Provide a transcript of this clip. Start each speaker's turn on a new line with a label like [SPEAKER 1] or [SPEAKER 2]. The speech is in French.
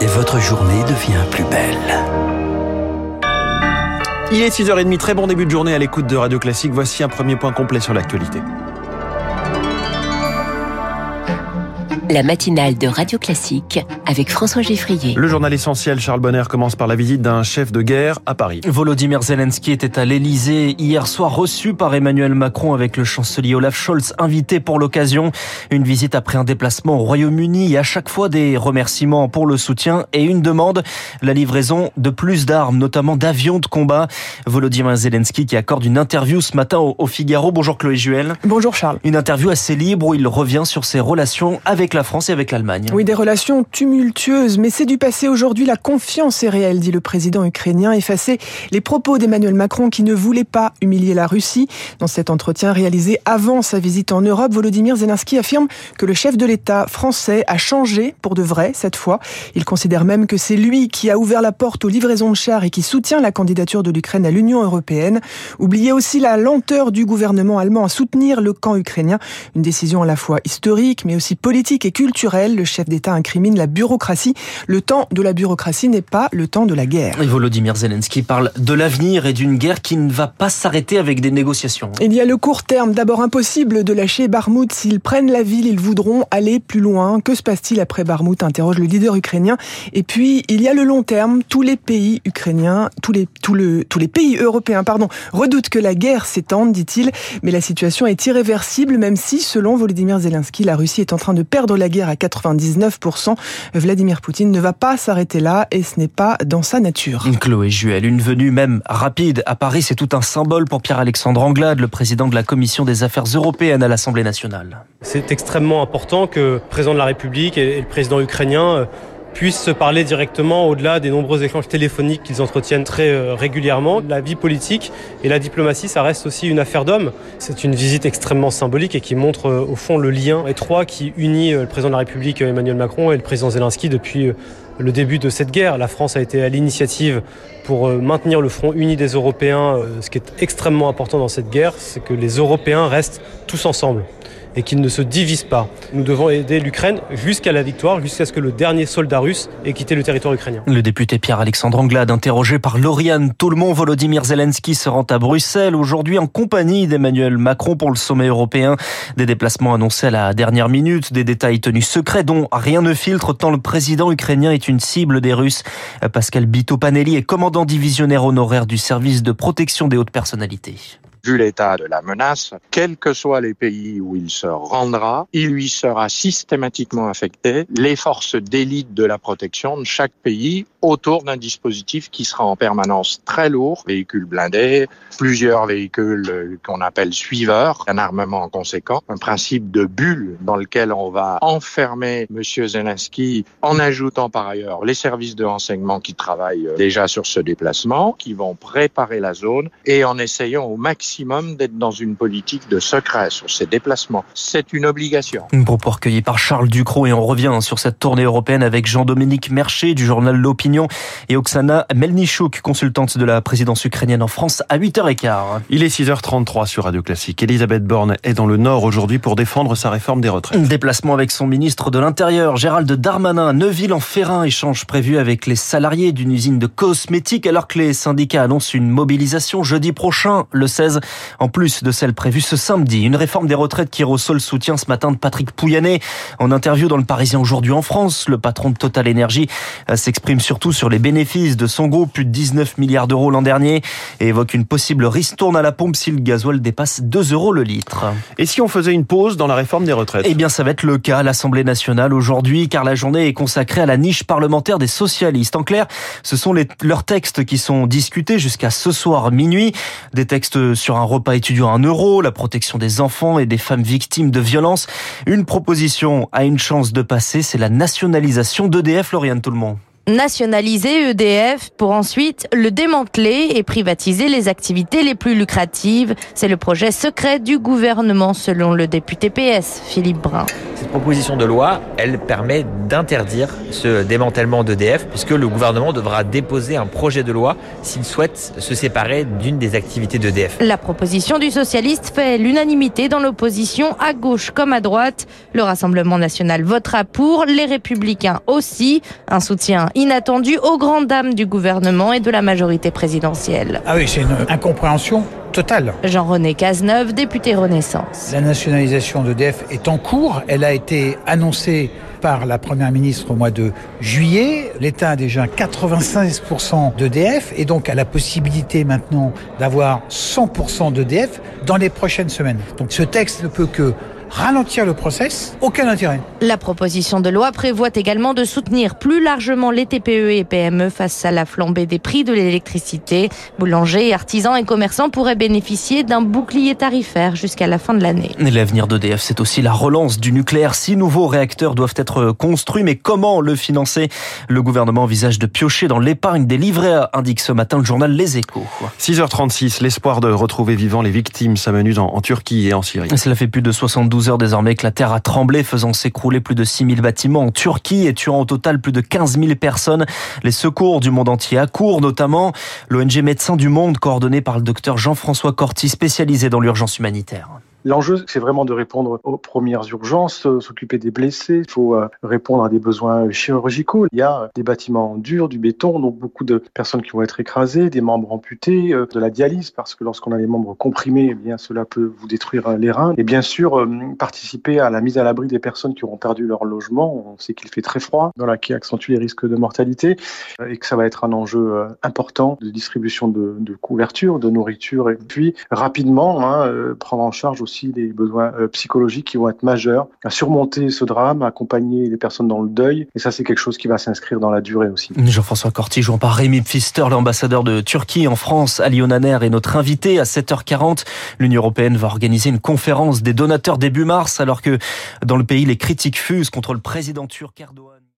[SPEAKER 1] et votre journée devient plus belle.
[SPEAKER 2] Il est 6h30, très bon début de journée à l'écoute de Radio Classique. Voici un premier point complet sur l'actualité.
[SPEAKER 3] La matinale de Radio Classique avec François Geffrier.
[SPEAKER 2] Le journal essentiel, Charles Bonner, commence par la visite d'un chef de guerre à Paris.
[SPEAKER 4] Volodymyr Zelensky était à l'Elysée hier soir, reçu par Emmanuel Macron avec le chancelier Olaf Scholz, invité pour l'occasion. Une visite après un déplacement au Royaume-Uni et à chaque fois des remerciements pour le soutien et une demande, la livraison de plus d'armes, notamment d'avions de combat. Volodymyr Zelensky qui accorde une interview ce matin au Figaro. Bonjour Chloé Juel.
[SPEAKER 5] Bonjour Charles.
[SPEAKER 4] Une interview assez libre où il revient sur ses relations avec la avec l'Allemagne.
[SPEAKER 5] Oui, des relations tumultueuses, mais c'est du passé aujourd'hui. La confiance est réelle, dit le président ukrainien, effacer les propos d'Emmanuel Macron qui ne voulait pas humilier la Russie. Dans cet entretien réalisé avant sa visite en Europe, Volodymyr Zelensky affirme que le chef de l'État français a changé pour de vrai cette fois. Il considère même que c'est lui qui a ouvert la porte aux livraisons de chars et qui soutient la candidature de l'Ukraine à l'Union européenne. Oubliez aussi la lenteur du gouvernement allemand à soutenir le camp ukrainien, une décision à la fois historique mais aussi politique culturel. Le chef d'État incrimine la bureaucratie. Le temps de la bureaucratie n'est pas le temps de la guerre.
[SPEAKER 4] Et Volodymyr Zelensky parle de l'avenir et d'une guerre qui ne va pas s'arrêter avec des négociations.
[SPEAKER 5] Il y a le court terme. D'abord impossible de lâcher Barmout. S'ils prennent la ville, ils voudront aller plus loin. Que se passe-t-il après Barmout interroge le leader ukrainien. Et puis, il y a le long terme. Tous les pays ukrainiens, tous les, tous le, tous les pays européens, pardon, redoutent que la guerre s'étende, dit-il. Mais la situation est irréversible, même si, selon Volodymyr Zelensky, la Russie est en train de perdre la guerre à 99%. Vladimir Poutine ne va pas s'arrêter là et ce n'est pas dans sa nature.
[SPEAKER 4] Chloé Juel, une venue même rapide à Paris, c'est tout un symbole pour Pierre-Alexandre Anglade, le président de la Commission des affaires européennes à l'Assemblée nationale.
[SPEAKER 6] C'est extrêmement important que le président de la République et le président ukrainien euh, puissent se parler directement au-delà des nombreux échanges téléphoniques qu'ils entretiennent très euh, régulièrement. La vie politique et la diplomatie, ça reste aussi une affaire d'hommes. C'est une visite extrêmement symbolique et qui montre euh, au fond le lien étroit qui unit euh, le président de la République Emmanuel Macron et le président Zelensky depuis le début de cette guerre. La France a été à l'initiative pour maintenir le front uni des Européens. Ce qui est extrêmement important dans cette guerre, c'est que les Européens restent tous ensemble et qu'ils ne se divisent pas. Nous devons aider l'Ukraine jusqu'à la victoire, jusqu'à ce que le dernier soldat russe ait quitté le territoire ukrainien.
[SPEAKER 4] Le député Pierre-Alexandre Anglade, interrogé par Lauriane Toulmont, Volodymyr Zelensky se rend à Bruxelles aujourd'hui en compagnie d'Emmanuel Macron pour le sommet européen. Des déplacements annoncés à la dernière minute, des détails tenus secrets dont rien ne filtre tant le président ukrainien est une cible des Russes. Pascal Bito-Panelli est commandant divisionnaire honoraire du service de protection des hautes personnalités
[SPEAKER 7] vu l'état de la menace, quels que soient les pays où il se rendra, il lui sera systématiquement affecté les forces d'élite de la protection de chaque pays autour d'un dispositif qui sera en permanence très lourd, véhicules blindés, plusieurs véhicules euh, qu'on appelle suiveurs, un armement conséquent, un principe de bulle dans lequel on va enfermer M. Zelensky en ajoutant par ailleurs les services de renseignement qui travaillent euh, déjà sur ce déplacement, qui vont préparer la zone et en essayant au maximum d'être dans une politique de secret sur ces déplacements. C'est une obligation.
[SPEAKER 4] Un propos recueilli par Charles Ducrot et on revient sur cette tournée européenne avec Jean-Dominique Mercher du journal L'Opinion et Oksana Melnichouk, consultante de la présidence ukrainienne en France à 8h15.
[SPEAKER 2] Il est 6h33 sur Radio Classique. Elisabeth Borne est dans le Nord aujourd'hui pour défendre sa réforme des retraites.
[SPEAKER 4] Déplacement avec son ministre de l'Intérieur, Gérald Darmanin, Neuville-en-Ferrin, échange prévu avec les salariés d'une usine de cosmétiques alors que les syndicats annoncent une mobilisation jeudi prochain, le 16 en plus de celle prévue ce samedi. Une réforme des retraites qui reçoit le soutien ce matin de Patrick Pouyanné. En interview dans le Parisien aujourd'hui en France, le patron de Total Energy euh, s'exprime surtout sur les bénéfices de son groupe, plus de 19 milliards d'euros l'an dernier, et évoque une possible ristourne à la pompe si le gasoil dépasse 2 euros le litre.
[SPEAKER 2] Et si on faisait une pause dans la réforme des retraites?
[SPEAKER 4] Eh bien, ça va être le cas à l'Assemblée nationale aujourd'hui, car la journée est consacrée à la niche parlementaire des socialistes. En clair, ce sont les, leurs textes qui sont discutés jusqu'à ce soir minuit. Des textes sur un repas étudiant un euro, la protection des enfants et des femmes victimes de violences. Une proposition a une chance de passer, c'est la nationalisation d'EDF, Lauriane Tout-le-Monde
[SPEAKER 8] nationaliser EDF pour ensuite le démanteler et privatiser les activités les plus lucratives. C'est le projet secret du gouvernement selon le député PS, Philippe Brun.
[SPEAKER 9] Cette proposition de loi, elle permet d'interdire ce démantèlement d'EDF puisque le gouvernement devra déposer un projet de loi s'il souhaite se séparer d'une des activités d'EDF.
[SPEAKER 8] La proposition du socialiste fait l'unanimité dans l'opposition à gauche comme à droite. Le Rassemblement national votera pour, les républicains aussi. Un soutien inattendu aux grandes dames du gouvernement et de la majorité présidentielle.
[SPEAKER 10] Ah oui, c'est une incompréhension totale.
[SPEAKER 8] Jean-René Cazeneuve, député Renaissance.
[SPEAKER 10] La nationalisation d'EDF est en cours. Elle a été annoncée par la Première ministre au mois de juillet. L'État a déjà 96% d'EDF et donc a la possibilité maintenant d'avoir 100% d'EDF dans les prochaines semaines. Donc ce texte ne peut que ralentir le process, aucun intérêt.
[SPEAKER 8] La proposition de loi prévoit également de soutenir plus largement les TPE et PME face à la flambée des prix de l'électricité. Boulangers, artisans et commerçants pourraient bénéficier d'un bouclier tarifaire jusqu'à la fin de l'année.
[SPEAKER 4] L'avenir d'EDF, c'est aussi la relance du nucléaire. Six nouveaux réacteurs doivent être construits, mais comment le financer? Le gouvernement envisage de piocher dans l'épargne des livrets, indique ce matin le journal Les Échos.
[SPEAKER 2] 6h36, l'espoir de retrouver vivants les victimes s'amenuise en, en Turquie et en Syrie.
[SPEAKER 4] Cela fait plus de 72 heures désormais que la terre a tremblé, faisant s'écrouler plus de 6000 bâtiments en Turquie et tuant au total plus de 15 000 personnes. Les secours du monde entier accourent, notamment l'ONG Médecins du Monde, coordonné par le docteur Jean-François Corti, spécialisé dans l'urgence humanitaire.
[SPEAKER 11] L'enjeu, c'est vraiment de répondre aux premières urgences, euh, s'occuper des blessés. Il faut euh, répondre à des besoins chirurgicaux. Il y a des bâtiments durs, du béton, donc beaucoup de personnes qui vont être écrasées, des membres amputés, euh, de la dialyse, parce que lorsqu'on a les membres comprimés, eh bien, cela peut vous détruire les reins. Et bien sûr, participer à la mise à l'abri des personnes qui auront perdu leur logement. On sait qu'il fait très froid, dans qui accentue les risques de mortalité, et que ça va être un enjeu important de distribution de, de couverture, de nourriture, et puis rapidement hein, prendre en charge aussi aussi des besoins euh, psychologiques qui vont être majeurs à surmonter ce drame, à accompagner les personnes dans le deuil. Et ça, c'est quelque chose qui va s'inscrire dans la durée aussi.
[SPEAKER 4] Jean-François Corti, jouant par Rémi Pfister, l'ambassadeur de Turquie en France, Ali Onaner est notre invité à 7h40. L'Union européenne va organiser une conférence des donateurs début mars, alors que dans le pays, les critiques fusent contre le président turc Erdogan.